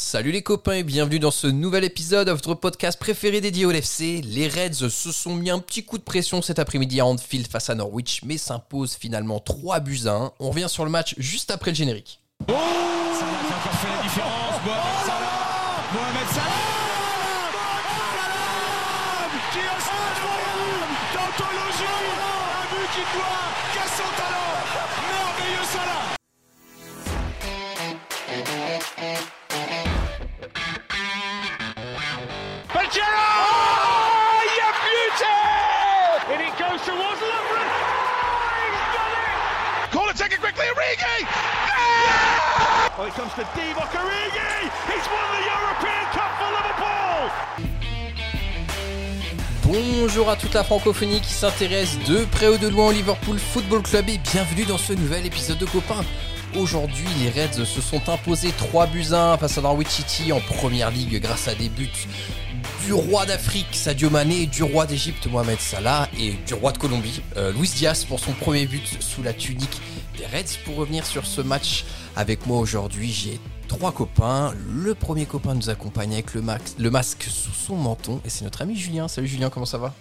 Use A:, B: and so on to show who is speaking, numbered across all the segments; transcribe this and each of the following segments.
A: Salut les copains et bienvenue dans ce nouvel épisode de votre podcast préféré dédié au LFC. Les Reds se sont mis un petit coup de pression cet après-midi à Anfield face à Norwich, mais s'imposent finalement 3 buts à 1. On revient sur le match juste après le générique.
B: Oh Oh.
A: Bonjour à toute la francophonie qui s'intéresse de près ou de loin au Liverpool Football Club et bienvenue dans ce nouvel épisode de Copains. Aujourd'hui, les Reds se sont imposés 3 buts à 1 face à Norwich City en première ligue grâce à des buts du roi d'Afrique Sadio Mané, du roi d'Égypte Mohamed Salah et du roi de Colombie euh, Luis Diaz pour son premier but sous la tunique des Reds. Pour revenir sur ce match avec moi aujourd'hui, j'ai trois copains. Le premier copain nous accompagne avec le, max- le masque sous son menton et c'est notre ami Julien. Salut Julien, comment ça va?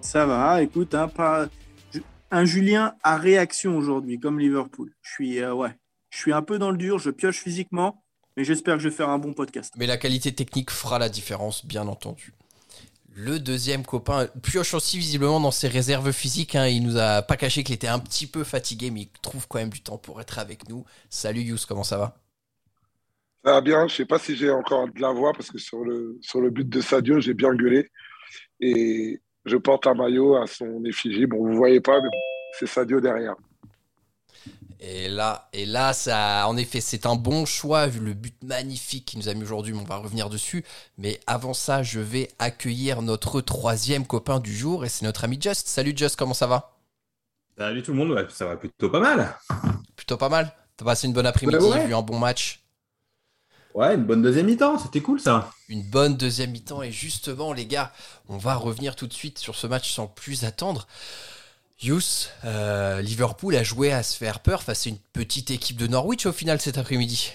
C: Ça va, écoute, hein, pas... un Julien à réaction aujourd'hui, comme Liverpool. Je suis, euh, ouais, je suis un peu dans le dur, je pioche physiquement, mais j'espère que je vais faire un bon podcast.
A: Mais la qualité technique fera la différence, bien entendu. Le deuxième copain pioche aussi visiblement dans ses réserves physiques. hein. Il nous a pas caché qu'il était un petit peu fatigué, mais il trouve quand même du temps pour être avec nous. Salut Yous, comment ça va?
D: Ça va bien, je sais pas si j'ai encore de la voix parce que sur le, sur le but de Sadio, j'ai bien gueulé. Et je porte un maillot à son effigie. Bon, vous voyez pas, mais c'est Sadio derrière.
A: Et là, et là, ça, en effet, c'est un bon choix vu le but magnifique qu'il nous a mis aujourd'hui. mais On va revenir dessus. Mais avant ça, je vais accueillir notre troisième copain du jour et c'est notre ami Just. Salut Just, comment ça va?
E: Salut tout le monde, ça va plutôt pas mal.
A: Plutôt pas mal. T'as passé une bonne après-midi,
E: Ouais, ouais.
A: vu un bon match?
E: Ouais, une bonne deuxième mi-temps, c'était cool ça.
A: une bonne deuxième mi-temps. Et justement, les gars, on va revenir tout de suite sur ce match sans plus attendre. Yous, euh, Liverpool a joué à se faire peur face à une petite équipe de Norwich au final cet après-midi.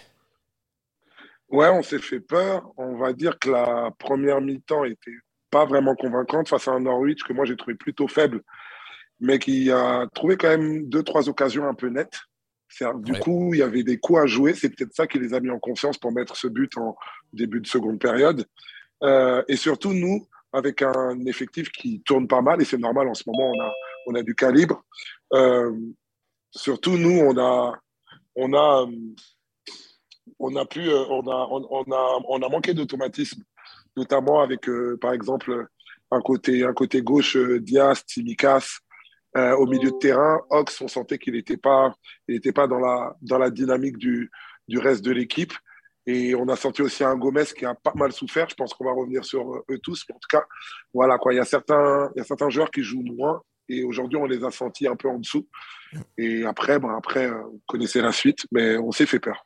D: Ouais, on s'est fait peur. On va dire que la première mi-temps était pas vraiment convaincante face à un Norwich que moi j'ai trouvé plutôt faible, mais qui a trouvé quand même deux, trois occasions un peu nettes. Du
A: Ouais.
D: coup, il y avait des coups à jouer. C'est peut-être ça qui les a mis en confiance pour mettre ce but en début de seconde période. Euh, et surtout, nous, avec un effectif qui tourne pas mal, et c'est normal en ce moment, on a, on a du calibre. Euh, surtout, nous, on a, on a, euh, on a pu, euh, on a, on, a, on a manqué d'automatisme, notamment avec, par exemple, un côté, un côté gauche, Diaz, Tsimikas, euh, au milieu de terrain, Ox, on sentait qu'il n'était pas, il était pas dans la, dans la dynamique du, du reste de l'équipe. Et on a senti aussi un Gomez qui a pas mal souffert. Je pense qu'on va revenir sur eux tous. En tout cas, voilà quoi. Il y a certains, il y a certains joueurs qui jouent moins. Et aujourd'hui, on les a sentis un peu en dessous. Et après, bon, après, euh, vous connaissez la suite, mais on s'est fait peur.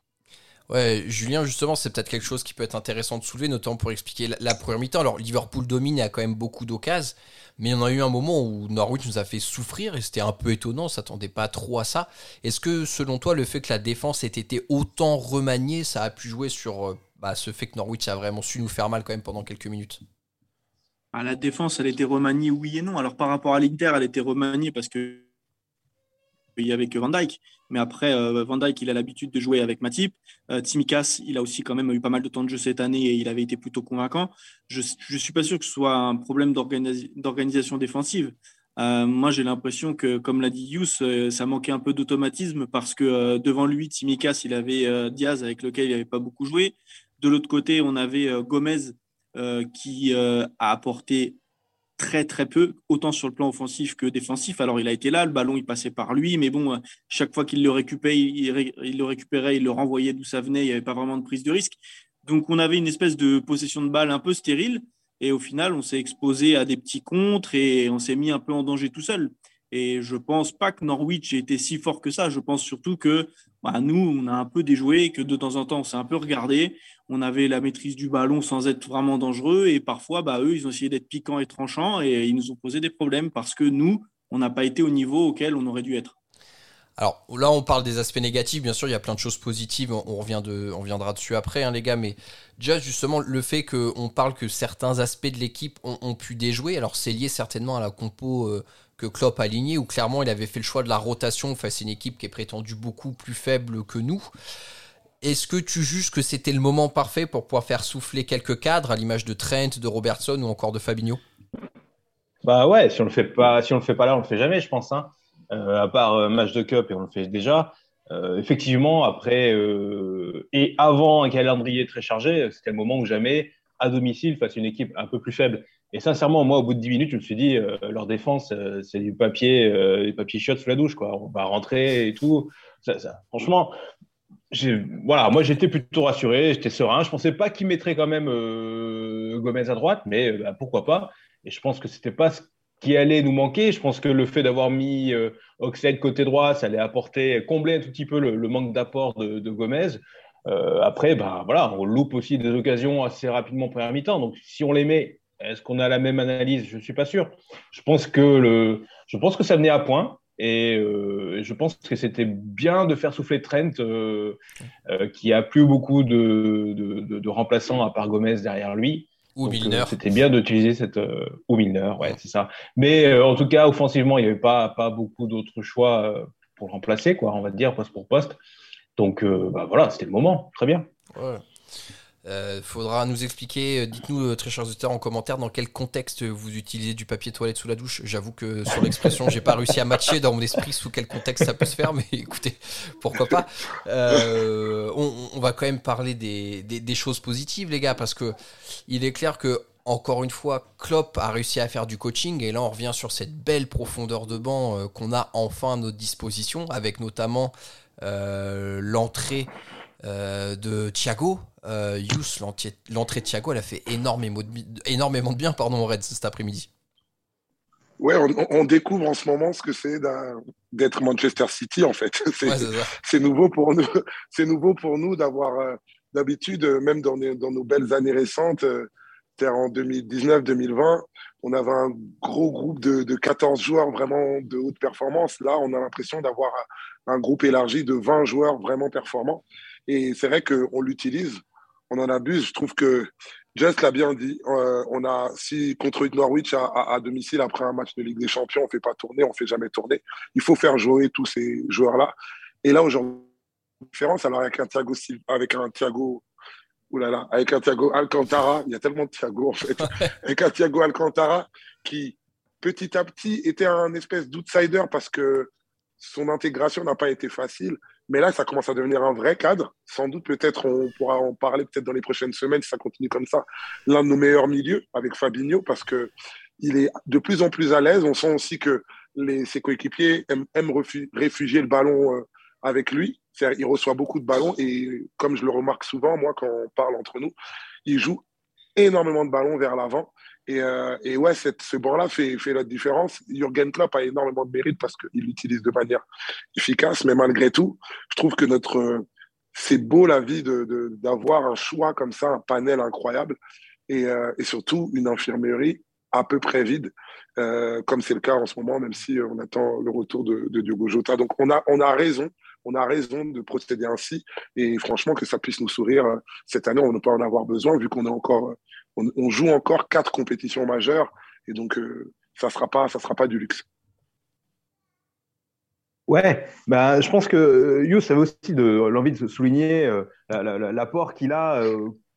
A: Ouais, Julien, justement, c'est peut-être quelque chose qui peut être intéressant de soulever, notamment pour expliquer la, première mi-temps. Alors, Liverpool domine, y a quand même beaucoup d'occasions, mais en a eu un moment où Norwich nous a fait souffrir et c'était un peu étonnant, on s'attendait pas trop à ça. Est-ce que, selon toi, le fait que la défense ait été autant remaniée, ça a pu jouer sur euh, bah, ce fait que Norwich a vraiment su nous faire mal quand même pendant quelques minutes?
C: La défense, elle était remaniée, oui et non. Alors par rapport à l'Inter, elle était remaniée parce que il y avait que Van Dyke. Mais après, euh, Van Dyke, il a l'habitude de jouer avec Matip. Euh, Tsimikas, il a aussi quand même eu pas mal de temps de jeu cette année et il avait été plutôt convaincant. Je ne suis pas sûr que ce soit un problème d'organisa- d'organisation défensive. Euh, moi, j'ai l'impression que, comme l'a dit Yous, ça manquait un peu d'automatisme parce que devant lui, Tsimikas, il avait Diaz avec lequel il n'avait pas beaucoup joué. De l'autre côté, on avait Gomez qui euh, a apporté très très peu, autant sur le plan offensif que défensif. Alors il a été là, le ballon il passait par lui, mais bon, euh, chaque fois qu'il le récupérait, il, ré- il le récupérait, il le renvoyait d'où ça venait, il n'y avait pas vraiment de prise de risque. Donc on avait une espèce de possession de balle un peu stérile, et au final on s'est exposé à des petits contres et on s'est mis un peu en danger tout seul. Et je pense pas que Norwich ait été si fort que ça. Je pense surtout que bah, nous, on a un peu déjoué, que de temps en temps, on s'est un peu regardé. On avait la maîtrise du ballon sans être vraiment dangereux. Et parfois, bah, eux, ils ont essayé d'être piquants et tranchants et ils nous ont posé des problèmes parce que nous, on n'a pas été au niveau auquel on aurait dû être.
A: Alors là, on parle des aspects négatifs. Bien sûr, il y a plein de choses positives. On, revient de, on reviendra dessus après, hein, les gars. Mais déjà, justement, le fait qu'on parle que certains aspects de l'équipe ont, pu déjouer, alors c'est lié certainement à la compo euh, que Klopp a alignée, où clairement il avait fait le choix de la rotation face à une équipe qui est prétendue beaucoup plus faible que nous. Est-ce que tu juges que c'était le moment parfait pour pouvoir faire souffler quelques cadres à l'image de Trent, de Robertson ou encore de Fabinho?
F: Bah ouais, si on le fait pas, si on le fait pas là, on le fait jamais, je pense. Hein. Euh, à part euh, match de cup et on le fait déjà. Euh, effectivement, après et avant un calendrier très chargé, c'était le moment où jamais à domicile face à une équipe un peu plus faible. Et sincèrement, moi, au bout de 10 minutes, je me suis dit, leur défense, c'est du papier, du papier chiotte sous la douche, quoi. On va rentrer et tout. Ça, ça, franchement, voilà, moi, j'étais plutôt rassuré, j'étais serein. Je pensais pas qu'il mettrait quand même Gomez à droite, mais bah, pourquoi pas. Et je pense que c'était pas ce qui allait nous manquer. Je pense que le fait d'avoir mis euh, Oxlade côté droit, ça allait apporter, combler un tout petit peu le, manque d'apport de, Gomez. Euh, après, ben, voilà, on loupe aussi des occasions assez rapidement première mi-temps. Donc, si on les met, est-ce qu'on a la même analyse? Je ne suis pas sûr. Je pense que, le, je pense que ça venait à point. Et euh, je pense que c'était bien de faire souffler Trent, qui a plus beaucoup de, de, remplaçants à part Gomez derrière lui.
A: Ou Milner.
F: Euh, c'était bien d'utiliser cette. Euh, ou Milner, ouais, c'est ça. Mais euh, en tout cas, offensivement, il n'y avait pas, pas beaucoup d'autres choix pour le remplacer, quoi, on va dire, poste pour poste. Donc bah, voilà, c'était le moment. Très bien.
A: Ouais. Euh, faudra nous expliquer, euh, dites-nous euh, très chers auditeurs en commentaire dans quel contexte vous utilisez du papier toilette sous la douche. J'avoue que sur l'expression, j'ai pas réussi à matcher dans mon esprit sous quel contexte ça peut se faire, mais écoutez, pourquoi pas. on, va quand même parler des, des, choses positives, les gars, parce que il est clair que encore une fois, Klopp a réussi à faire du coaching et là on revient sur cette belle profondeur de banc qu'on a enfin à notre disposition, avec notamment l'entrée de Thiago, euh, Yous, l'entrée de Thiago, elle a fait énormément de, énormément de bien pardon, au Reds cet après-midi.
D: Ouais, on, découvre en ce moment ce que c'est d'être Manchester City, en fait. C'est nouveau pour nous. C'est nouveau pour nous d'avoir euh, d'habitude, même dans, dans, nos belles années récentes, euh, en 2019-2020, on avait un gros groupe de, de, 14 joueurs vraiment de haute performance. Là, on a l'impression d'avoir un groupe élargi de 20 joueurs vraiment performants. Et c'est vrai qu'on l'utilise on en abuse. Je trouve que Jess l'a bien dit. Euh, on a, si contre Norwich à, domicile, après un match de Ligue des Champions, on ne fait pas tourner, on ne fait jamais tourner. Il faut faire jouer tous ces joueurs-là. Et là, aujourd'hui, différence, alors avec un Thiago, avec un Thiago, oulala, avec un Thiago Alcantara, il y a tellement de Thiago en fait, avec un Thiago Alcantara qui, petit à petit, était un espèce d'outsider parce que son intégration n'a pas été facile. Mais là, ça commence à devenir un vrai cadre. Sans doute, peut-être, on pourra en parler peut-être dans les prochaines semaines si ça continue comme ça. L'un de nos meilleurs milieux avec Fabinho parce que il est de plus en plus à l'aise. On sent aussi que ses coéquipiers aiment, réfugier le ballon euh, avec lui. Il reçoit beaucoup de ballons et comme je le remarque souvent, moi, quand on parle entre nous, il joue énormément de ballons vers l'avant. Et, euh, ouais, ce banc-là fait, fait la différence. Jürgen Klopp a énormément de mérite parce qu'il l'utilise de manière efficace, mais malgré tout, je trouve que notre c'est beau la vie d'avoir de, d'avoir un choix comme ça, un panel incroyable, et, euh, surtout une infirmerie à peu près vide, euh, comme c'est le cas en ce moment, même si on attend le retour de, de Diogo Jota. Donc on a, on a raison, on a raison de procéder ainsi, et franchement que ça puisse nous sourire cette année, on ne peut pas en avoir besoin vu qu'on est encore on, joue encore quatre compétitions majeures et donc euh, ça sera pas sera pas du luxe.
F: Ouais, bah, je pense que euh, Yous avait aussi l'envie de souligner euh, l'apport qu'il a,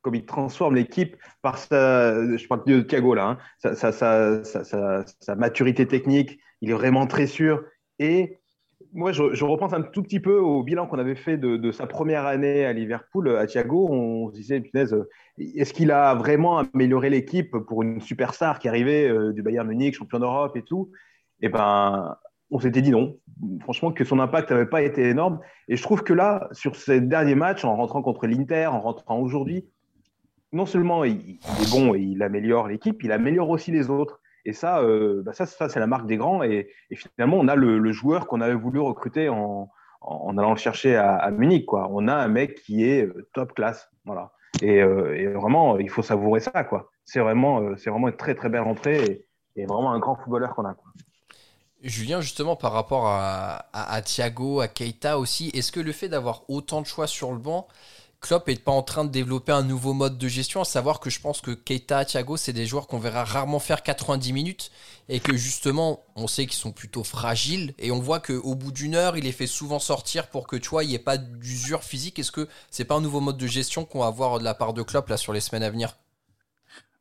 F: comme il transforme l'équipe par sa, je de Thiago là, hein, sa, maturité technique, il est vraiment très sûr et moi, je, repense un tout petit peu au bilan qu'on avait fait de, sa première année à Liverpool, à Thiago. On se disait, punaise, est-ce qu'il a vraiment amélioré l'équipe pour une superstar qui arrivait euh, du Bayern Munich, champion d'Europe et tout? Eh ben, on s'était dit non. Franchement, que son impact n'avait pas été énorme. Et je trouve que là, sur ces derniers matchs, en rentrant contre l'Inter, en rentrant aujourd'hui, non seulement il, est bon et il améliore l'équipe, il améliore aussi les autres. Et ça, euh, bah ça, ça c'est la marque des grands. Et, finalement, on a le, joueur qu'on avait voulu recruter en, allant le chercher à, Munich. Quoi. On a un mec qui est euh, top classe. Voilà. Euh, et, vraiment, il faut savourer ça. C'est vraiment, vraiment une très très belle rentrée et, vraiment un grand footballeur qu'on a.
A: Julien, justement, par rapport à, Thiago, à Keita aussi, est-ce que le fait d'avoir autant de choix sur le banc, Klopp n'est pas en train de développer un nouveau mode de gestion, à savoir que je pense que Keita, Thiago, c'est des joueurs qu'on verra rarement faire 90 minutes et que justement, on sait qu'ils sont plutôt fragiles et on voit qu'au bout d'une heure, il les fait souvent sortir pour que tu vois, il n'y ait pas d'usure physique. Est-ce que c'est pas un nouveau mode de gestion qu'on va avoir de la part de Klopp là sur les semaines à venir?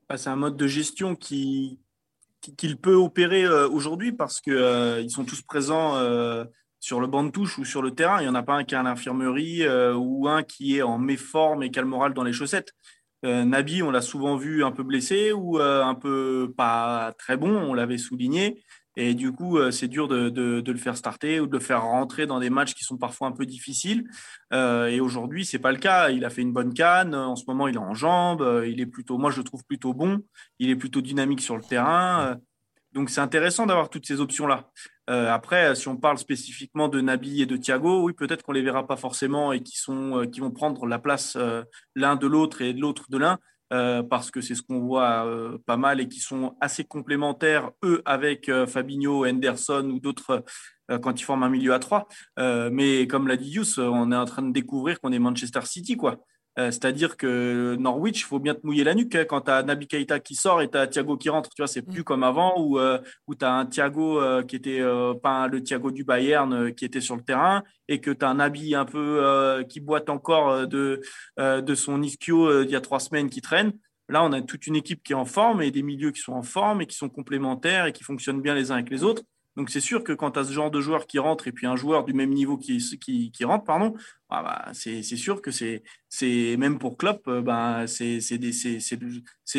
C: Bah, C'est un mode de gestion qui, qu'il peut opérer euh, aujourd'hui parce qu'ils euh, sont tous présents euh, sur le banc de touche ou sur le terrain. Il n'y en a pas un qui est à l'infirmerie ou un qui est en méforme et qui a le moral dans les chaussettes. Nabi, on l'a souvent vu un peu blessé ou un peu pas très bon, on l'avait souligné. Et du coup, c'est dur de, de, le faire starter ou de le faire rentrer dans des matchs qui sont parfois un peu difficiles. et aujourd'hui, c'est pas le cas. Il a fait une bonne canne. En ce moment, il est en jambes. Il est plutôt, moi, je le trouve plutôt bon. Il est plutôt dynamique sur le terrain. Donc, c'est intéressant d'avoir toutes ces options-là. après, si on parle spécifiquement de Nabi et de Thiago, oui, peut-être qu'on les verra pas forcément et qui sont, qui vont prendre la place l'un de l'autre et l'autre de l'un. Euh, parce que c'est ce qu'on voit euh, pas mal et qui sont assez complémentaires, eux, avec euh, Fabinho, Henderson ou d'autres quand ils forment un milieu à trois. mais comme l'a dit Yous, on est en train de découvrir qu'on est Manchester City, quoi. Euh, c'est-à-dire que Norwich, il faut bien te mouiller la nuque hein, quand tu as Nabi Keita qui sort et tu as Thiago qui rentre. Tu vois, c'est plus mm. comme avant où, euh, où tu as un Thiago euh, qui était pas le Thiago du Bayern qui était sur le terrain et que tu as un Nabi un peu qui boite encore de, de son ischio il y a trois semaines qui traîne. Là, on a toute une équipe qui est en forme et des milieux qui sont en forme et qui sont complémentaires et qui fonctionnent bien les uns avec les autres. Donc c'est sûr que quand tu as ce genre de joueur qui rentre et puis un joueur du même niveau qui, rentre, pardon, ah bah, c'est sûr que c'est même pour Klopp, euh, bah, c'est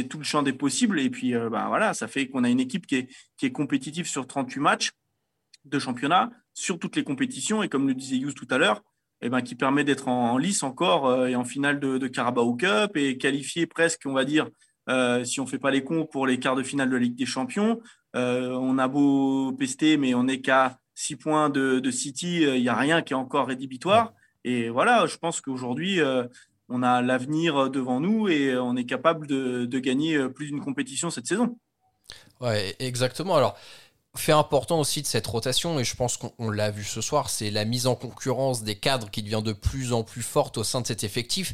C: tout le champ des possibles. Et puis euh, bah, voilà, ça fait qu'on a une équipe qui est, qui est compétitive sur 38 matchs de championnat, sur toutes les compétitions, et comme le disait Yous tout à l'heure, eh ben, qui permet d'être en, lice encore euh, et en finale de, de, Carabao Cup et qualifié presque, on va dire, si on ne fait pas les cons pour les quarts de finale de la Ligue des Champions, euh, on a beau pester, mais on n'est qu'à 6 points de, City. Euh, il n'y a rien qui est encore rédhibitoire. Et voilà, je pense qu'aujourd'hui, euh, on a l'avenir devant nous et on est capable de, gagner plus d'une compétition cette saison.
A: Ouais, exactement. Alors, fait important aussi de cette rotation, et je pense qu'on l'a vu ce soir, c'est la mise en concurrence des cadres qui devient de plus en plus forte au sein de cet effectif.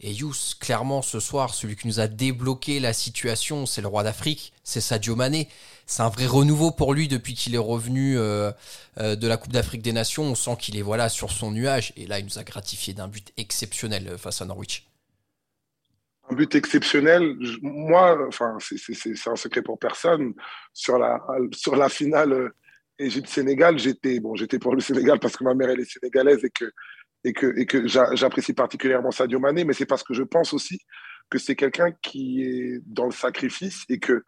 A: Et Yous, clairement, ce soir, celui qui nous a débloqué la situation, c'est le roi d'Afrique, c'est Sadio Mané. C'est un vrai renouveau pour lui depuis qu'il est revenu euh, euh, de la Coupe d'Afrique des Nations. On sent qu'il est voilà sur son nuage. Et là, il nous a gratifié d'un but exceptionnel euh, face à Norwich.
D: Un but exceptionnel. Moi, enfin, c'est un secret pour personne. Sur la, sur la finale Égypte-Sénégal, j'étais bon, pour le Sénégal parce que ma mère est sénégalaise et que et que, et que j'apprécie particulièrement Sadio Mané, mais c'est parce que je pense aussi que c'est quelqu'un qui est dans le sacrifice et que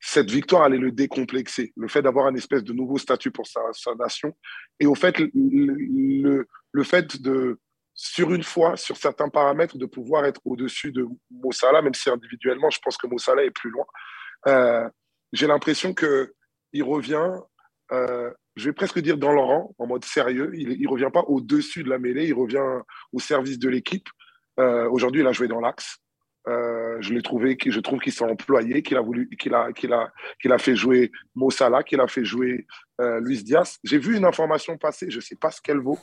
D: cette victoire allait le décomplexer, le fait d'avoir un espèce de nouveau statut pour sa, nation. Et au fait, le, le, fait de, sur une fois, sur certains paramètres, de pouvoir être au-dessus de Mossala, même si individuellement, je pense que Mossala est plus loin. Euh, J'ai l'impression qu'il revient euh, je vais presque dire dans le rang, en mode sérieux. Il ne revient pas au-dessus de la mêlée, il revient au service de l'équipe. Euh, aujourd'hui, il a joué dans l'axe. Euh, je l'ai trouvé, je trouve qu'il s'est employé, qu'il a voulu, qu'il a, qu'il a, qu'il a fait jouer Mo Salah, qu'il a fait jouer euh, Luis Diaz. J'ai vu une information passer, je ne sais pas ce qu'elle vaut,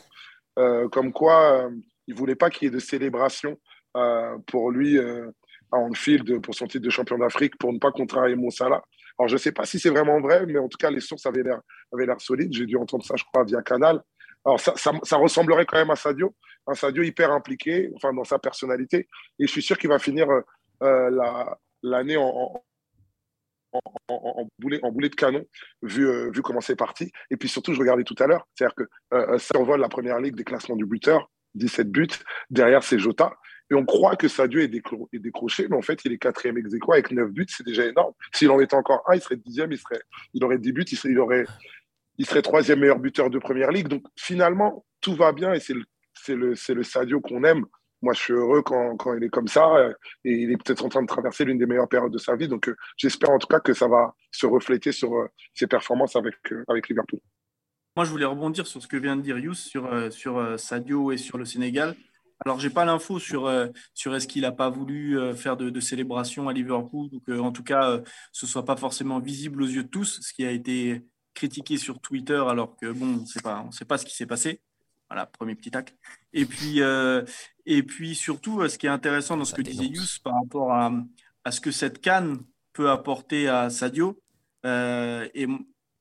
D: comme quoi il voulait pas qu'il y ait de célébration pour lui à Anfield pour son titre de champion d'Afrique pour ne pas contrarier Mo Salah. Alors, je ne sais pas si c'est vraiment vrai, mais en tout cas, les sources avaient l'air, solides. J'ai dû entendre ça, je crois, via Canal. Alors, ça, ressemblerait quand même à Sadio, un Sadio hyper impliqué, enfin, dans sa personnalité. Et je suis sûr qu'il va finir euh, l'année en, boulet, de canon, vu, euh, vu comment c'est parti. Et puis surtout, je regardais tout à l'heure, c'est-à-dire que euh, ça la première ligue des classements du buteur, 17 buts. Derrière, c'est Jota. Et on croit que Sadio est, décroché, mais en fait, il est quatrième ex avec neuf buts, c'est déjà énorme. S'il en était encore un, il serait dixième, il, serait, il aurait dix buts, il serait, il aurait, il serait troisième meilleur buteur de première ligue. Donc finalement, tout va bien et c'est le, le, le Sadio qu'on aime. Moi, je suis heureux quand, quand, il est comme ça et il est peut-être en train de traverser l'une des meilleures périodes de sa vie. Donc, euh, j'espère en tout cas que ça va se refléter sur euh, ses performances avec, euh, avec Liverpool.
C: Moi, je voulais rebondir sur ce que vient de dire Yous sur, sur Sadio et sur le Sénégal. Alors, j'ai pas l'info sur, euh, sur est-ce qu'il n'a pas voulu euh, faire de, célébration à Liverpool ou que, en tout cas, euh, ce soit pas forcément visible aux yeux de tous, ce qui a été critiqué sur Twitter alors que bon, on pas, ne sait pas ce qui s'est passé. Voilà, premier petit tac. Et puis, euh, et puis surtout, ce qui est intéressant dans ce que disait Yous par rapport à, à, ce que cette canne peut apporter à Sadio, et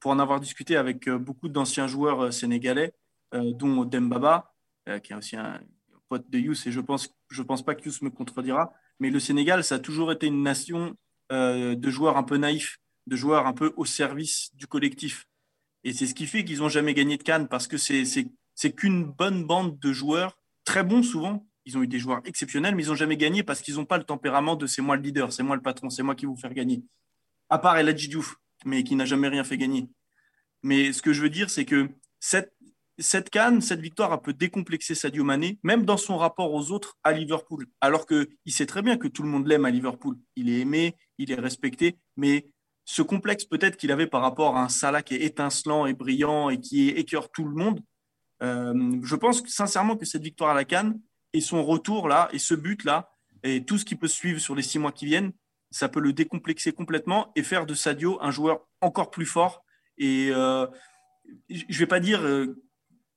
C: pour en avoir discuté avec beaucoup d'anciens joueurs sénégalais, dont Dembaba, qui est aussi un pote de Yous, et je pense, je pense pas que Yous me contredira, mais le Sénégal, ça a toujours été une nation de joueurs un peu naïfs de joueurs un peu au service du collectif. Et c'est ce qui fait qu'ils n'ont jamais gagné de Cannes, parce que c'est qu'une bonne bande de joueurs, très bons souvent. Ils ont eu des joueurs exceptionnels, mais ils n'ont jamais gagné parce qu'ils n'ont pas le tempérament de c'est moi le leader, c'est moi le patron, c'est moi qui vous faire gagner. À part El Diouf, mais qui n'a jamais rien fait gagner. Mais ce que je veux dire, c'est que cette, cette canne, cette victoire, a peut décomplexer Sadio Mané, même dans son rapport aux autres à Liverpool. Alors qu'il sait très bien que tout le monde l'aime à Liverpool. Il est aimé, il est respecté, mais ce complexe peut-être qu'il avait par rapport à un Salah qui est étincelant et brillant et qui écœure tout le monde, euh, je pense sincèrement que cette victoire à la Cannes et son retour là et ce but là et tout ce qui peut suivre sur les six mois qui viennent, ça peut le décomplexer complètement et faire de Sadio un joueur encore plus fort. Et euh, je ne vais pas dire euh,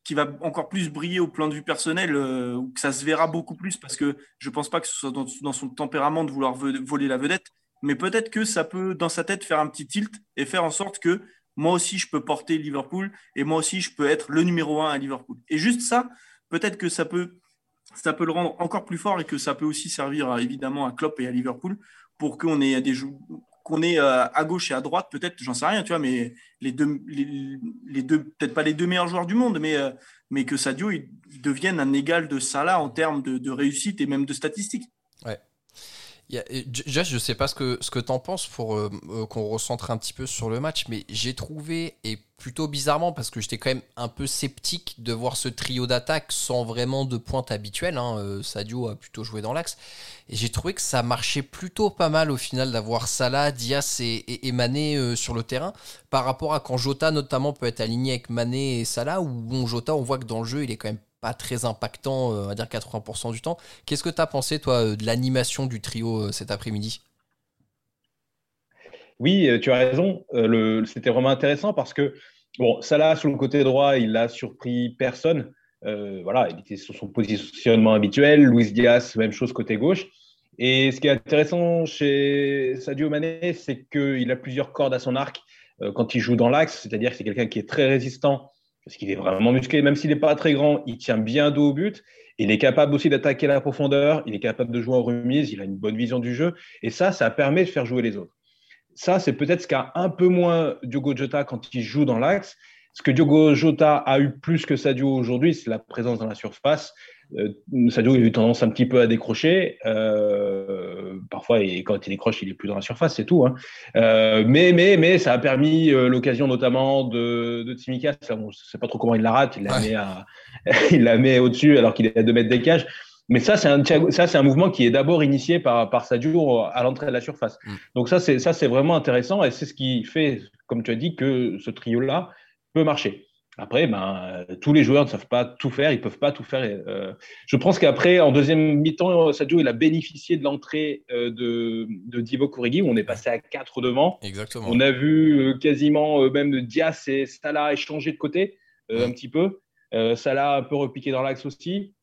C: qu'il va encore plus briller au plan de vue personnel ou que ça se verra beaucoup plus parce que je ne pense pas que ce soit dans son tempérament de vouloir voler la vedette mais peut-être que ça peut, dans sa tête, faire un petit tilt et faire en sorte que moi aussi, je peux porter Liverpool et moi aussi, je peux être le numéro un à Liverpool. Et juste ça, peut-être que ça peut, ça peut le rendre encore plus fort et que ça peut aussi servir évidemment à Klopp et à Liverpool pour qu'on ait des qu'on ait euh, à gauche et à droite, peut-être, j'en sais rien, tu vois, mais les deux, les, deux peut-être pas les deux meilleurs joueurs du monde, mais, euh, mais que Sadio il devienne un égal de Salah en termes de, de réussite et même de statistiques.
A: Ouais, déjà, je sais pas ce que, ce que tu en penses pour euh, euh, qu'on recentre un petit peu sur le match, mais j'ai trouvé, et plutôt bizarrement, parce que j'étais quand même un peu sceptique de voir ce trio d'attaque sans vraiment de pointe habituelle. Hein, euh, Sadio a plutôt joué dans l'axe. Et j'ai trouvé que ça marchait plutôt pas mal au final d'avoir Salah, Diaz et, Mané sur le terrain, par rapport à quand Jota notamment peut être aligné avec Mané et Salah, où bon, Jota, on voit que dans le jeu, il est quand même pas très impactant, euh, on va dire 80% du temps. Qu'est-ce que tu as pensé, toi, euh, de l'animation du trio euh, cet après-midi?
F: Oui, tu as raison. C'était vraiment intéressant parce que, bon, Salah, sur le côté droit, il n'a surpris personne. voilà, il était sur son positionnement habituel. Luis Diaz, même chose côté gauche. Et ce qui est intéressant chez Sadio Mané, c'est qu'il a plusieurs cordes à son arc quand il joue dans l'axe, c'est-à-dire que c'est quelqu'un qui est très résistant parce qu'il est vraiment musclé, même s'il n'est pas très grand, il tient bien dos au but. Il est capable aussi d'attaquer la profondeur, il est capable de jouer en remise, il a une bonne vision du jeu, et ça, ça permet de faire jouer les autres. Ça, c'est peut-être ce qu'a un peu moins Diogo Jota quand il joue dans l'axe. Ce que Diogo Jota a eu plus que Sadio aujourd'hui, c'est la présence dans la surface. Euh, Sadio a eu tendance un petit peu à décrocher. Euh, parfois, et quand il décroche, il est plus dans la surface, c'est tout. Hein. Euh, mais, mais, mais ça a permis l'occasion notamment de, de Tsimikas. On ne sait pas trop comment il la rate. Il la met, il la met au-dessus alors qu'il est à 2 mètres des cages. Mais ça, c'est un, ça, c'est un mouvement qui est d'abord initié par, par Sadio à l'entrée de la surface. Mm. Donc ça, c'est, ça, c'est vraiment intéressant et c'est ce qui fait, comme tu as dit, que ce trio-là peut marcher. Après, ben, tous les joueurs ne savent pas tout faire, ils ne peuvent pas tout faire. Euh, je pense qu'après, en deuxième mi-temps, Sadio il a bénéficié de l'entrée euh, de, de Divo Kourigi, où on est passé à 4 devant.
A: Exactement.
F: On a vu euh, quasiment même Diaz et Salah échanger de côté un petit peu. Salah un peu repiqué dans l'axe aussi.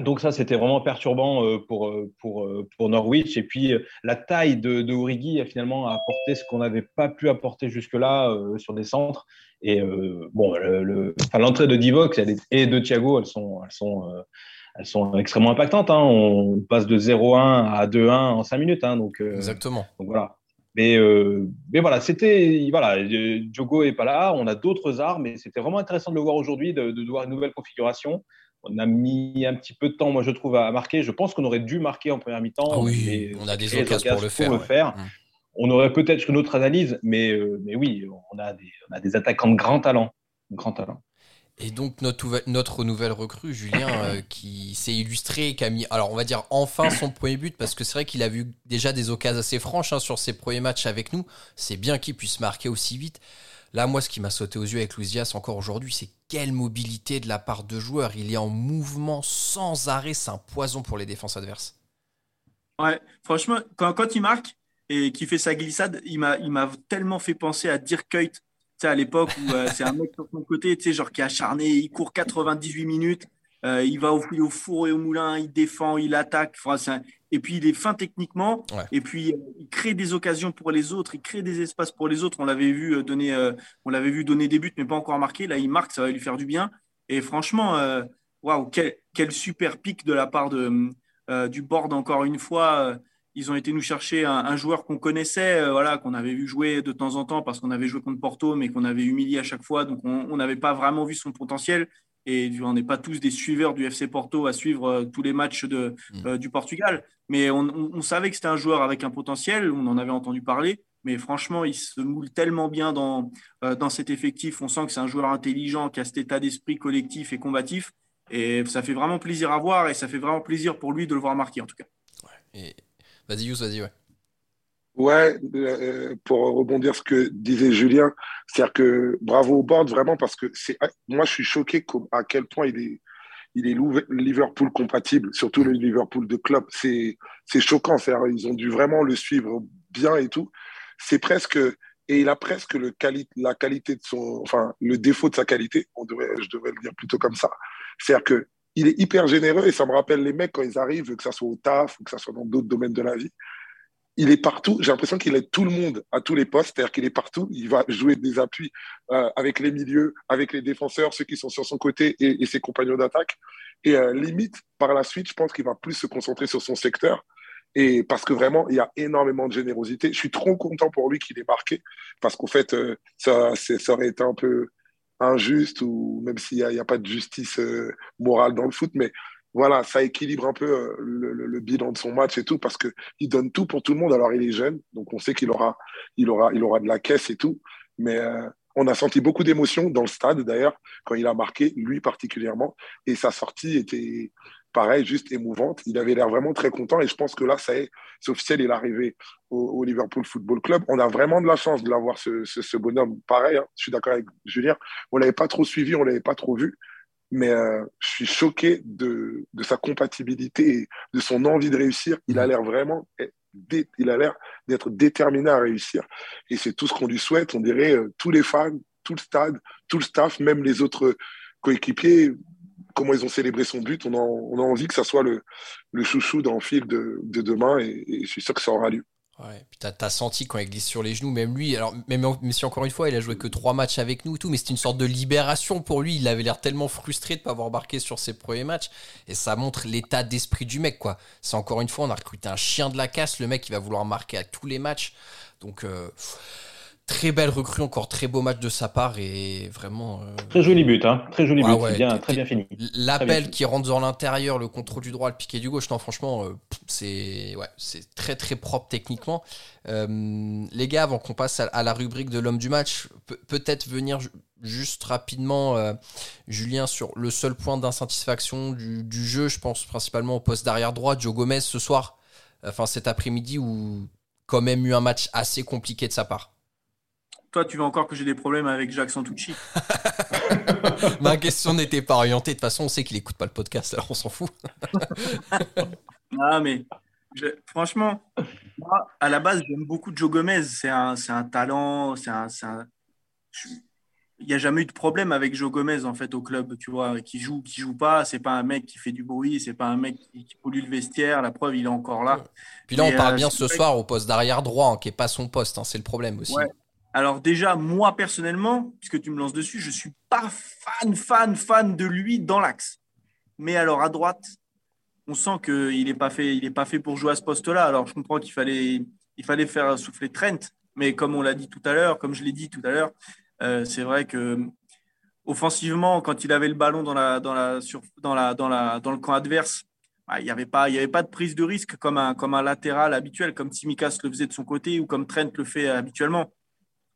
F: Donc ça, c'était vraiment perturbant pour, pour, pour Norwich. Et puis, la taille de, de Origi a finalement apporté ce qu'on n'avait pas pu apporter jusque-là sur des centres. Et euh, bon, l'entrée de Divox et de Thiago, elles sont, elles sont, euh, elles sont extrêmement impactantes. Hein. On passe de 0-1 à 2-1 en 5 minutes. Hein. donc,
A: euh, Exactement.
F: Donc voilà. Mais, mais voilà, c'était. Voilà, Diogo n'est pas là, on a d'autres armes, et c'était vraiment intéressant de le voir aujourd'hui, de, de, voir une nouvelle configuration. On a mis un petit peu de temps, moi je trouve, à marquer. Je pense qu'on aurait dû marquer en première mi-temps.
A: Ah oui, on a des occasions pour le faire. le faire. Mmh
F: on aurait peut-être une autre analyse, mais, euh, mais oui, on a, des, on a des attaquants de grand talent. Grand talent.
A: Et donc notre, notre nouvelle recrue, Julien, euh, qui s'est illustré, qui a mis, alors on va dire enfin son premier but, parce que c'est vrai qu'il a vu déjà des occasions assez franches hein, sur ses premiers matchs avec nous. C'est bien qu'il puisse marquer aussi vite. Là, moi, ce qui m'a sauté aux yeux avec Louisias encore aujourd'hui, c'est quelle mobilité de la part de joueurs. Il est en mouvement sans arrêt, c'est un poison pour les défenses adverses.
C: Ouais, franchement, quand, quand il marque, et qui fait sa glissade, il m'a tellement fait penser à Dirk Kuyt. sais, à l'époque où euh, c'est un mec sur son côté, tu sais, genre qui est acharné, il court 98 minutes, euh, il va au, au, four et au moulin, il défend, il attaque. Et puis il est fin techniquement.
A: Ouais.
C: Et puis euh, il crée des occasions pour les autres, il crée des espaces pour les autres. On l'avait vu euh, donner, euh, on l'avait vu donner des buts, mais pas encore marqué. Là, il marque, ça va lui faire du bien. Et franchement, waouh, quel, quel, super pic de la part de, euh, du board encore une fois. Ils ont été nous chercher un, un joueur qu'on connaissait, euh, voilà, qu'on avait vu jouer de temps en temps parce qu'on avait joué contre Porto, mais qu'on avait humilié à chaque fois. Donc on n'avait pas vraiment vu son potentiel. Et on n'est pas tous des suiveurs du FC Porto à suivre euh, tous les matchs de,
A: Mm.
C: euh, du Portugal. Mais on, on- on savait que c'était un joueur avec un potentiel, on en avait entendu parler. Mais franchement, il se moule tellement bien dans, euh, dans cet effectif. On sent que c'est un joueur intelligent, qui a cet état d'esprit collectif et combatif. Et ça fait vraiment plaisir à voir et ça fait vraiment plaisir pour lui de le voir marquer en tout cas.
A: Et... Vas-y, Yous, vas-y, ouais.
D: Ouais, euh, pour rebondir ce que disait Julien, c'est-à-dire que bravo au board vraiment parce que c'est moi je suis choqué à quel point il est il est Liverpool compatible, surtout le Liverpool de club. C'est c'est choquant, c'est-à-dire ils ont dû vraiment le suivre bien et tout. C'est presque et il a presque le quali la qualité de son enfin le défaut de sa qualité, on devrait je devrais le dire plutôt comme ça. C'est-à-dire que il est hyper généreux et ça me rappelle les mecs quand ils arrivent, que ça soit au taf ou que ça soit dans d'autres domaines de la vie il est partout. J'ai l'impression qu'il aide tout le monde à tous les postes, c'est-à-dire qu'il est partout. Il va jouer des appuis euh, avec les milieux, avec les défenseurs, ceux qui sont sur son côté et, ses compagnons d'attaque. Et euh, limite, par la suite, je pense qu'il va plus se concentrer sur son secteur. Et parce que vraiment, il y a énormément de générosité. Je suis trop content pour lui qu'il ait marqué, parce qu'en fait, euh, ça, ça aurait été un peu injuste, ou même s'il n'y a, a pas de justice morale dans le foot, mais voilà, ça équilibre un peu euh, le, le- bilan de son match et tout, parce que il donne tout pour tout le monde. Alors, il est jeune, donc on sait qu'il aura, il aura, il aura de la caisse et tout. Mais euh, on a senti beaucoup d'émotions dans le stade, d'ailleurs, quand il a marqué, lui particulièrement. Et sa sortie était, pareil, juste émouvante. Il avait l'air vraiment très content. Et je pense que là, ça est, c'est officiel, il est arrivé au, Liverpool Football Club. On a vraiment de la chance de l'avoir, ce, ce, bonhomme. Pareil, hein, je suis d'accord avec Julien. On l'avait pas trop suivi, on l'avait pas trop vu. Mais euh, je suis choqué de, de sa compatibilité et de son envie de réussir. Il a l'air vraiment, il a l'air d'être déterminé à réussir. Et c'est tout ce qu'on lui souhaite. On dirait euh, tous les fans, tout le stade, tout le staff, même les autres coéquipiers, comment ils ont célébré son but. On a, on a envie que ça soit le, le chouchou dans le fil de, de demain et, et je suis sûr que ça aura lieu.
A: Ouais, puis t'as, senti quand il glisse sur les genoux, même lui, alors même, même si encore une fois il a joué que trois matchs avec nous, et tout, mais c'était une sorte de libération pour lui. Il avait l'air tellement frustré de pas avoir marqué sur ses premiers matchs, et ça montre l'état d'esprit du mec, quoi. C'est encore une fois, on a recruté un chien de la casse, le mec il va vouloir marquer à tous les matchs, donc euh, très belle recrue, encore très beau match de sa part, et vraiment. euh,
F: Très joli but, hein. Très joli but.
A: ouais,
F: bien, très bien fini.
A: L'appel qui rentre dans l'intérieur, le contrôle du droit, le piqué du gauche, non, franchement, euh, c'est ouais, c'est très très propre techniquement. Euh, les gars, avant qu'on passe à, à la rubrique de l'homme du match, pe- peut-être venir ju- juste rapidement, Julien, sur le seul point d'insatisfaction du, du jeu, je pense principalement au poste d'arrière droit, Joe Gomez ce soir, enfin cet après-midi, où quand même eu un match assez compliqué de sa part.
C: Toi, tu veux encore que j'ai des problèmes avec Jacques Santucci?
A: Ma question n'était pas orientée, de toute façon, on sait qu'il écoute pas le podcast, alors on s'en fout.
C: Ah, mais je- franchement, moi, à la base, j'aime beaucoup Joe Gomez. C'est un, talent. C'est un, c'est un- je- Il n'y a jamais eu de problème avec Joe Gomez en fait au club, tu vois, qui joue, qui joue pas. C'est pas un mec qui fait du bruit, c'est pas un mec qui, qui pollue le vestiaire. La preuve, il est encore là.
A: Puis là, on parle
C: euh,
A: bien ce soir au poste d'arrière droit, hein, qui est pas son poste, hein, c'est le problème aussi.
C: Ouais. Alors déjà, moi personnellement, puisque tu me lances dessus, je suis pas fan, fan, fan de lui dans l'axe. Mais alors à droite, on sent qu'il n'est pas fait, pas fait pour jouer à ce poste-là. Alors je comprends qu'il fallait, faire souffler Trent, mais comme on l'a dit tout à l'heure, comme je l'ai dit tout à l'heure, euh, c'est vrai que offensivement, quand il avait le ballon dans le camp adverse, bah, il n'y avait pas, avait pas de prise de risque comme un, comme un latéral habituel, comme Timikas le faisait de son côté ou comme Trent le fait habituellement.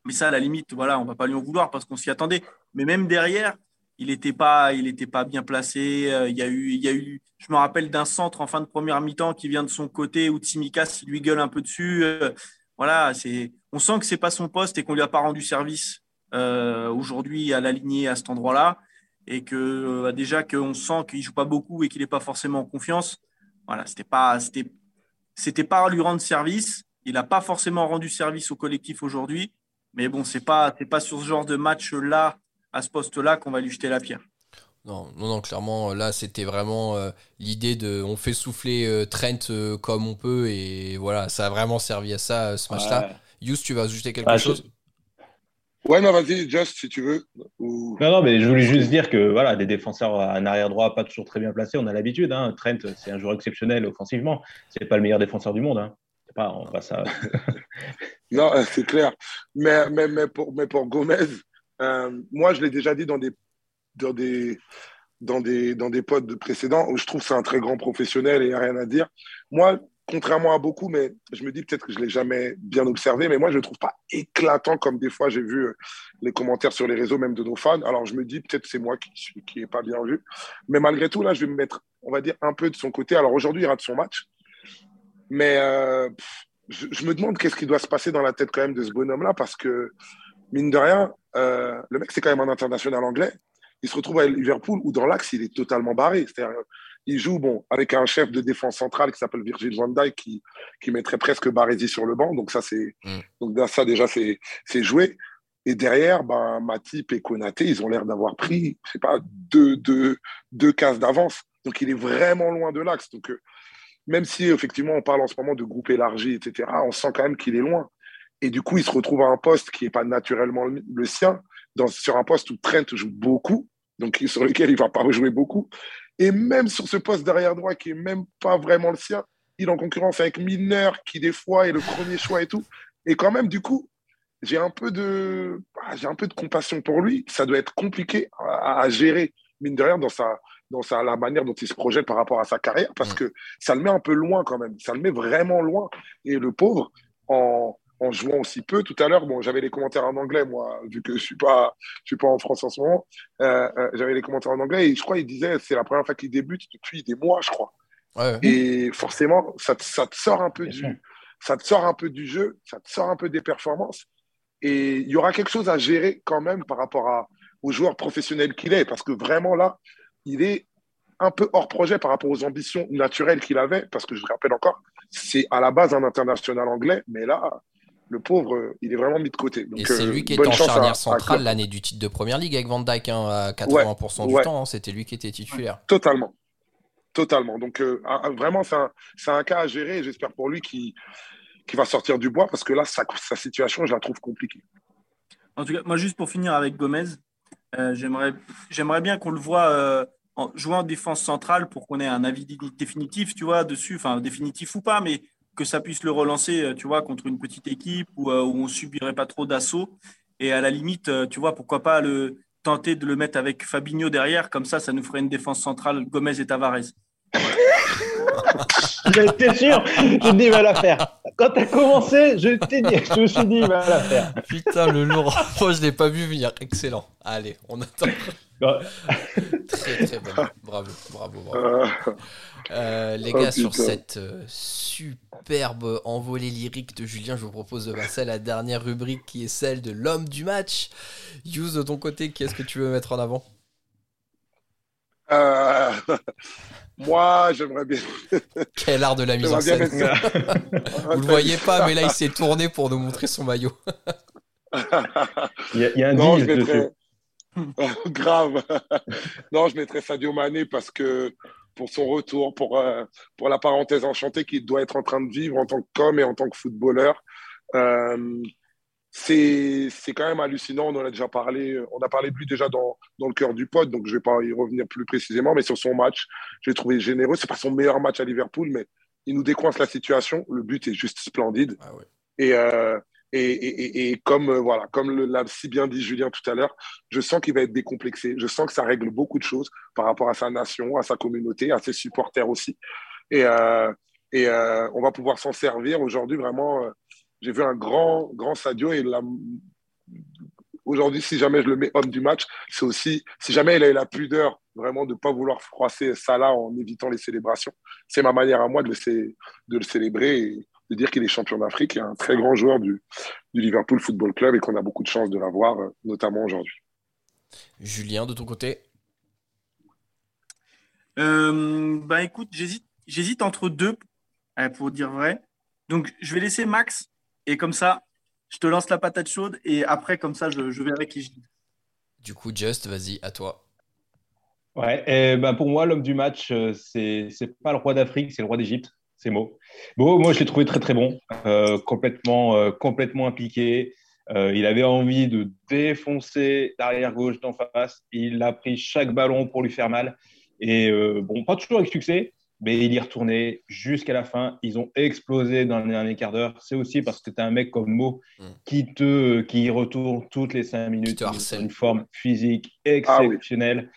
C: Mais ça, à la limite, voilà, on va pas lui en vouloir parce qu'on s'y attendait. Mais même derrière, il n'était pas, pas bien placé. Euh, Il y a eu, il y a eu, je me rappelle d'un centre en fin de première mi-temps qui vient de son côté où Tsimikas lui gueule un peu dessus. Euh, voilà, on sent que c'est pas son poste et qu'on lui a pas rendu service euh, aujourd'hui à l'aligner à cet endroit-là et que euh, déjà qu'on sent qu'il joue pas beaucoup et qu'il n'est pas forcément en confiance. Voilà, c'était pas, c'était, pas lui rendre service. Il n'a pas forcément rendu service au collectif aujourd'hui. Mais bon, c'est pas, c'est pas sur ce genre de match-là, à ce poste-là, qu'on va lui jeter la pierre.
A: Non, non, non, clairement, là, c'était vraiment euh, l'idée de on fait souffler euh, Trent euh, comme on peut et voilà, ça a vraiment servi à ça, ce match-là.
F: Ouais.
A: Yous, tu vas ajouter quelque
F: Ah, je-
A: chose?
D: Ouais, non, vas-y, Just, si tu veux. Ou-
F: Non, non, mais je voulais juste dire que voilà, des défenseurs à un arrière droit pas toujours très bien placés, on a l'habitude. Hein. Trent, c'est un joueur exceptionnel offensivement. C'est pas le meilleur défenseur du monde. Hein. C'est pas, on ça.
D: Non, c'est clair. Mais, mais, mais, pour, mais pour Gomez, euh, moi, je l'ai déjà dit dans des, dans des, dans des, dans des pods précédents, où je trouve que c'est un très grand professionnel et il n'y a rien à dire. Moi, contrairement à beaucoup, mais je me dis peut-être que je ne l'ai jamais bien observé, mais moi, je ne le trouve pas éclatant comme des fois j'ai vu euh, les commentaires sur les réseaux, même de nos fans. Alors, je me dis peut-être que c'est moi qui n'ai pas bien vu. Mais malgré tout, là, je vais me mettre, on va dire, un peu de son côté. Alors, aujourd'hui, il rate son match. Mais euh, je, je me demande qu'est-ce qui doit se passer dans la tête quand même de ce bonhomme-là, parce que, mine de rien, euh, le mec, c'est quand même un international anglais. Il se retrouve à Liverpool où dans l'axe, il est totalement barré. C'est-à-dire, il joue bon, avec un chef de défense centrale qui s'appelle Virgil van Dijk qui, qui mettrait presque Baresi sur le banc. Donc, ça, c'est,
A: Mm.
D: donc, ça déjà, c'est, c'est joué. Et derrière, ben, Matip et Konaté, ils ont l'air d'avoir pris, je sais pas, deux, deux, deux cases d'avance. Donc, il est vraiment loin de l'axe. Donc, euh, même si effectivement on parle en ce moment de groupe élargi, etc., on sent quand même qu'il est loin. Et du coup, il se retrouve à un poste qui n'est pas naturellement le, sien, sur un poste où Trent joue beaucoup, donc sur lequel il ne va pas rejouer beaucoup. Et même sur ce poste derrière droit qui n'est même pas vraiment le sien, il est en concurrence avec Milner, qui des fois est le premier choix et tout. Et quand même, du coup, j'ai un peu de, ah, un peu de compassion pour lui. Ça doit être compliqué à gérer, mine de rien, dans sa, dans sa, la manière dont il se projette par rapport à sa carrière, parce
A: Mm.
D: que ça le met un peu loin quand même. Ça le met vraiment loin. Et le pauvre, en, en jouant aussi peu, tout à l'heure, bon, j'avais les commentaires en anglais, moi, vu que je suis pas, je suis pas en France en ce moment. Euh, euh, j'avais les commentaires en anglais et je crois il disait c'est la première fois qu'il débute depuis des mois, je crois.
A: Ouais.
D: Et forcément, ça te, ça te sort un peu
F: Bien
D: du,
F: sûr.
D: ça te sort un peu du jeu, ça te sort un peu des performances. Et il y aura quelque chose à gérer quand même par rapport à, au joueur professionnel qu'il est, parce que vraiment là, il est un peu hors projet par rapport aux ambitions naturelles qu'il avait, parce que je le rappelle encore, c'est à la base un international anglais, mais là, le pauvre, il est vraiment mis de côté. Donc,
A: Et c'est
D: euh,
A: lui qui était
D: bonne
A: en charnière
D: à
A: centrale l'année du titre de première ligue avec Van Dyke hein, à 80% du
D: ouais.
A: temps. hein, C'était lui qui était titulaire.
D: Totalement. Totalement. Donc, euh, un- un- vraiment, c'est un, c'est un cas à gérer et j'espère pour lui qu'il qu'il va sortir du bois parce que là, sa, sa situation, je la trouve compliquée.
C: En tout cas, moi, juste pour finir avec Gomez, euh, j'aimerais bien qu'on le voit euh, en, jouer en défense centrale pour qu'on ait un avis dé- définitif, tu vois, dessus, enfin, définitif ou pas, mais que ça puisse le relancer, euh, tu vois, contre une petite équipe où, euh, où on subirait pas trop d'assaut. Et à la limite, tu vois, pourquoi pas le tenter de le mettre avec Fabinho derrière, comme ça, ça nous ferait une défense centrale Gomez et Tavares.
F: J'étais sûr, je dis, il va la faire. Quand t'as commencé, je t'ai dit, je me suis dit, il va la faire.
A: Putain, le lourd. Moi, je l'ai pas vu venir. Excellent. Allez, on attend. Très, très bon. Bravo, bravo, bravo.
D: Euh,
A: les
D: Oh,
A: gars, sur
D: putain.
A: cette euh, superbe envolée lyrique de Julien, je vous propose de passer à la dernière rubrique qui est celle de l'homme du match. Use de ton côté, qui est-ce que tu veux mettre en avant?
D: Euh, moi, j'aimerais bien.
A: Quel art de la mise en scène. Vous le voyez pas, mais là, il s'est tourné pour nous montrer son maillot.
F: Il y a, il y a un
D: Non, je mettrais.
F: dessus.
D: Grave. non, je mettrais Sadio Mané parce que pour son retour, pour, euh, pour la parenthèse enchantée qu'il doit être en train de vivre en tant qu'homme et en tant que footballeur. Euh, c'est c'est quand même hallucinant. On en a déjà parlé. On a parlé de lui déjà dans, dans le cœur du pod, donc je vais pas y revenir plus précisément. Mais sur son match, je l'ai trouvé généreux. C'est pas son meilleur match à Liverpool, mais il nous décoince la situation. Le but est juste splendide.
A: Ah ouais.
D: Et, euh, et, et, et- et comme, euh, voilà, comme l'a si bien dit Julien tout à l'heure, je sens qu'il va être décomplexé. Je sens que ça règle beaucoup de choses par rapport à sa nation, à sa communauté, à ses supporters aussi. Et, euh, et on va pouvoir s'en servir. Aujourd'hui, vraiment, j'ai vu un grand, grand Sadio. Et la- aujourd'hui, si jamais je le mets homme du match, c'est aussi, si jamais il a eu la pudeur vraiment de ne pas vouloir froisser Salah en évitant les célébrations, c'est ma manière à moi de le, cé- de le célébrer et de dire qu'il est champion d'Afrique et un très grand joueur du, du Liverpool Football Club et qu'on a beaucoup de chance de l'avoir, euh, notamment aujourd'hui.
A: Julien, de ton côté?
C: Euh, bah écoute, j'hésite, j'hésite entre deux, euh, pour dire vrai. Donc je vais laisser Max et comme ça, Je te lance la patate chaude et après, comme ça, je, je verrai qui je dis.
A: Du coup, Just, vas-y, à toi.
F: Ouais, et ben pour moi, l'homme du match, euh, c'est c'est pas le roi d'Afrique, c'est le roi d'Égypte. C'est Mo. Mo, moi, je l'ai trouvé très très bon, euh, complètement, euh, complètement impliqué. Euh, il avait envie de défoncer l'arrière gauche d'en face. Il a pris chaque ballon pour lui faire mal. Et euh, bon, pas toujours avec succès, mais il y retournait jusqu'à la fin. Ils ont explosé dans le dernier quart d'heure. C'est aussi parce que tu as un mec comme Mo
A: Mm.
F: qui te qui y retourne toutes les cinq minutes.
A: te harcèle.
F: Une forme physique
D: Ah oui.
F: exceptionnelle.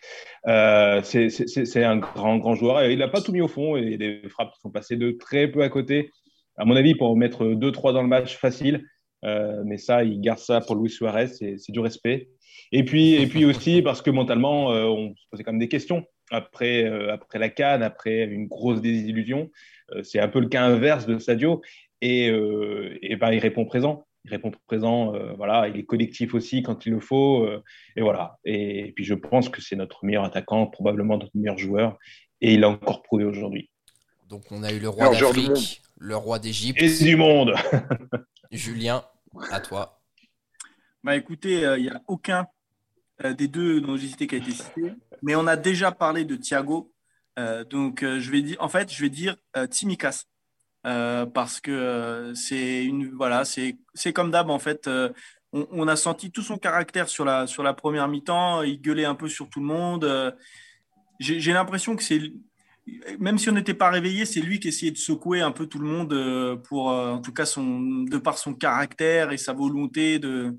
F: Euh, c'est- c'est c'est- c'est un grand, grand joueur. Et il n'a pas tout mis au fond et les frappes sont passées de très peu à côté. À mon avis, pour mettre 2-3 dans le match, facile. Euh, mais ça, il garde ça pour Luis Suarez, c'est c'est du respect. Et puis, et puis aussi parce que mentalement, euh, on se posait quand même des questions après, euh, après la canne, après une grosse désillusion. Euh, c'est un peu le cas inverse de Sadio. Et, euh, et ben, il répond présent. Il répond présent. euh, voilà, il est collectif aussi quand il le faut. euh, et voilà. Et, et puis, je pense que c'est notre meilleur attaquant, probablement notre meilleur joueur. Et il l'a encore prouvé aujourd'hui.
A: Donc, on a eu le roi d'Afrique, le roi d'Égypte.
F: Et du monde.
A: Julien, à toi.
C: Bah écoutez, il n'y a aucun euh, des deux dont j'ai cité qui a été cité, mais on a déjà parlé de Thiago. Euh, donc euh, je vais dire, en fait, je vais dire Tsimikas. Euh, parce que c'est une voilà, c'est comme d'hab en fait. on, on a senti tout son caractère sur la sur la première mi-temps. Il gueulait un peu sur tout le monde. j'ai l'impression que c'est même si on n'était pas réveillé, c'est lui qui essayait de secouer un peu tout le monde pour, en tout cas, son, de par son caractère et sa volonté de,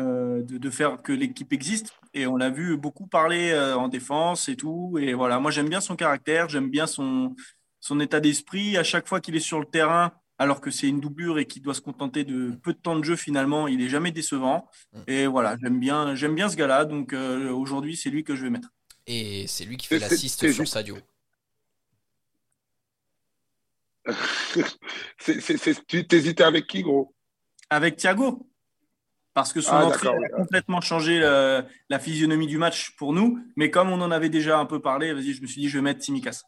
C: de, de faire que l'équipe existe. Et on l'a vu beaucoup parler euh, en défense et tout. Et voilà, moi j'aime bien son caractère, j'aime bien son, son état d'esprit. À chaque fois qu'il est sur le terrain, alors que c'est une doublure et qu'il doit se contenter de peu de temps de jeu finalement, il est jamais décevant. Et voilà, j'aime bien, j'aime bien ce gars-là. Donc euh, aujourd'hui, c'est lui que je vais mettre.
A: Et c'est lui qui fait l'assist sur Sadio.
D: C'est- c'est- c'est- tu t'hésitais avec qui, gros?
C: Avec Thiago. Parce que son
D: Ah,
C: entrée a complètement changé la physionomie du match pour nous. Mais comme on en avait déjà un peu parlé, vas-y, je me suis dit, je vais mettre Timikas.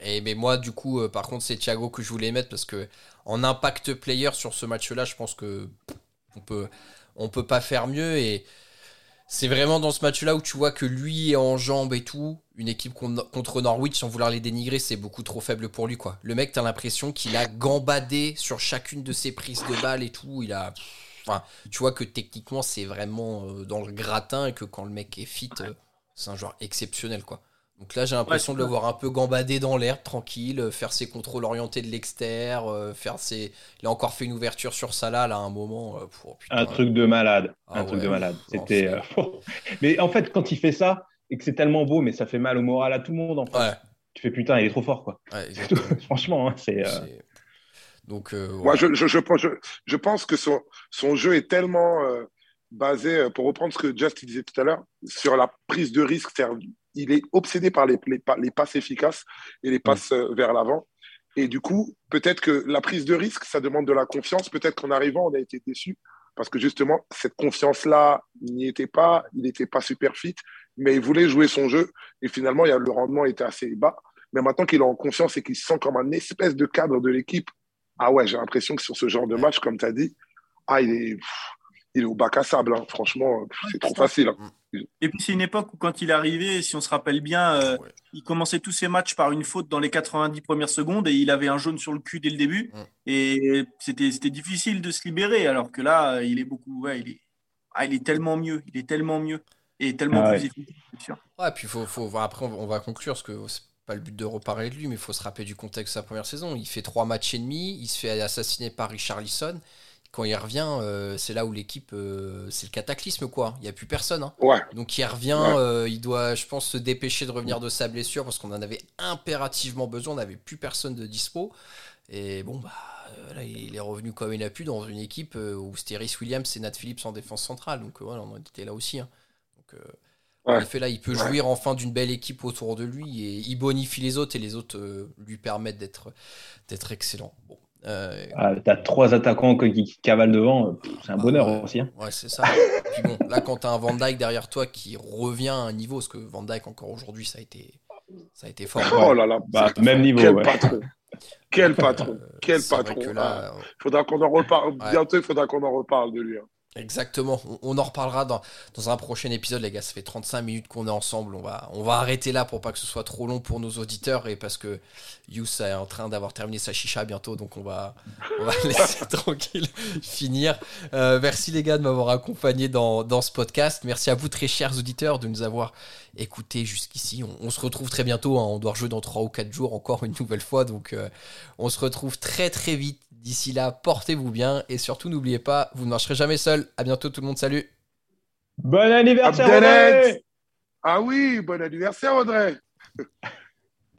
A: Et mais moi, du coup, euh, par contre, c'est Thiago que je voulais mettre parce que en impact player sur ce match-là, je pense que pff, on peut, on peut pas faire mieux. Et c'est vraiment dans ce match-là où tu vois que lui est en jambes et tout. Une équipe con- contre Norwich, sans vouloir les dénigrer, c'est beaucoup trop faible pour lui, quoi. Le mec, t'as l'impression qu'il a gambadé sur chacune de ses prises de balles et tout. Il a, enfin, tu vois que techniquement, c'est vraiment euh, dans le gratin et que quand le mec est fit, euh, c'est un joueur exceptionnel, quoi. Donc là, j'ai l'impression
C: Ouais,
A: de le voir un peu gambader dans l'air, tranquille, euh, faire ses contrôles orientés de l'extérieur, euh, faire ses. Il a encore fait une ouverture sur Salah là à un moment. euh, pour, putain.
F: Un truc de malade.
A: Ah
F: un truc de malade. C'était. mais en fait, quand il fait ça et que c'est tellement beau, mais ça fait mal au moral à tout le monde en fait.
A: Ouais,
F: Tu fais putain, il est trop fort quoi. Franchement, hein, c'est. euh,
A: C'est- Donc, euh,
D: Moi, je, je, je, pense- je, je pense que son, son jeu est tellement euh, basé, euh, pour reprendre ce que Just disait tout à l'heure, sur la prise de risque. Il est obsédé par les, les, les passes efficaces et les passes euh, vers l'avant. Et du coup, peut-être que la prise de risque, ça demande de la confiance. Peut-être qu'en arrivant, on a été déçu parce que justement, cette confiance-là n'y était pas. Il n'était pas super fit, mais il voulait jouer son jeu. Et finalement, il y a, le rendement était assez bas. Mais maintenant qu'il est en confiance et qu'il se sent comme un espèce de cadre de l'équipe, ah ouais, j'ai l'impression que sur ce genre de match, comme tu as dit, ah, il est, pff, il est au bac à sable. hein. Franchement, c'est trop facile. hein.
C: Et puis c'est une époque où quand il est arrivé, si on se rappelle bien, euh,
A: Ouais.
C: il commençait tous ses matchs par une faute dans les 90 premières secondes et il avait un jaune sur le cul dès le début.
A: Mm.
C: Et c'était c'était difficile de se libérer alors que là, il est beaucoup, ouais, il est, ah, il est tellement mieux, il est tellement mieux et tellement
F: Ah
C: plus efficace, c'est sûr.
A: Ouais, puis faut, faut voir après, on va- on va conclure parce que c'est pas le but de reparler de lui, mais il faut se rappeler du contexte de sa première saison. Il fait trois matchs et demi, il se fait assassiner par Richarlison. Quand il revient, euh, c'est là où l'équipe, euh, c'est le cataclysme quoi. Il y a plus personne. hein.
D: Ouais,
A: Donc il revient,
D: Ouais.
A: euh, il doit, je pense, se dépêcher de revenir de sa blessure parce qu'on en avait impérativement besoin. On n'avait plus personne de dispo. Et bon, bah là, il est revenu comme il a pu dans une équipe où c'était Rhys Williams et Nat Phillips en défense centrale. Donc voilà, on était là aussi. hein. Donc. En effet, là, il peut
D: Ouais.
A: jouir enfin d'une belle équipe autour de lui et il bonifie les autres et les autres euh, lui permettent d'être d'être excellent. Bon. euh,
F: ah, T'as trois attaquants qui, qui cavalent devant, euh, pff, c'est un
A: Ah
F: bonheur
A: ouais.
F: aussi. hein.
A: Ouais, c'est ça. Puis bon, là, quand t'as un Van Dyke derrière toi qui revient à un niveau, parce que Van Dyke, encore aujourd'hui, ça a été, ça a été fort.
D: Oh là là,
F: Bah, même niveau.
D: quel
F: ouais.
D: patron. Quel patron, quel patron.
A: que là,
D: Ah, faudra qu'on en reparle.
A: Ouais.
D: Bientôt, il faudra qu'on en reparle de lui. hein.
A: Exactement, on, en reparlera dans, dans un prochain épisode, les gars. Ça fait 35 minutes qu'on est ensemble. On va, on va arrêter là pour pas que ce soit trop long pour nos auditeurs et parce que Yous est en train d'avoir terminé sa chicha bientôt, donc on va, on va laisser tranquille finir. Euh, merci les gars de m'avoir accompagné dans, dans ce podcast. Merci à vous, très chers auditeurs, de nous avoir écoutés jusqu'ici. On, on se retrouve très bientôt. hein. On doit rejouer dans 3 ou 4 jours encore une nouvelle fois, donc euh, on se retrouve très très vite. D'ici là, portez-vous bien et surtout n'oubliez pas, vous ne marcherez jamais seul. À bientôt tout le monde, salut.
F: Bon anniversaire, Audrey
D: Ah oui, bon anniversaire, Audrey.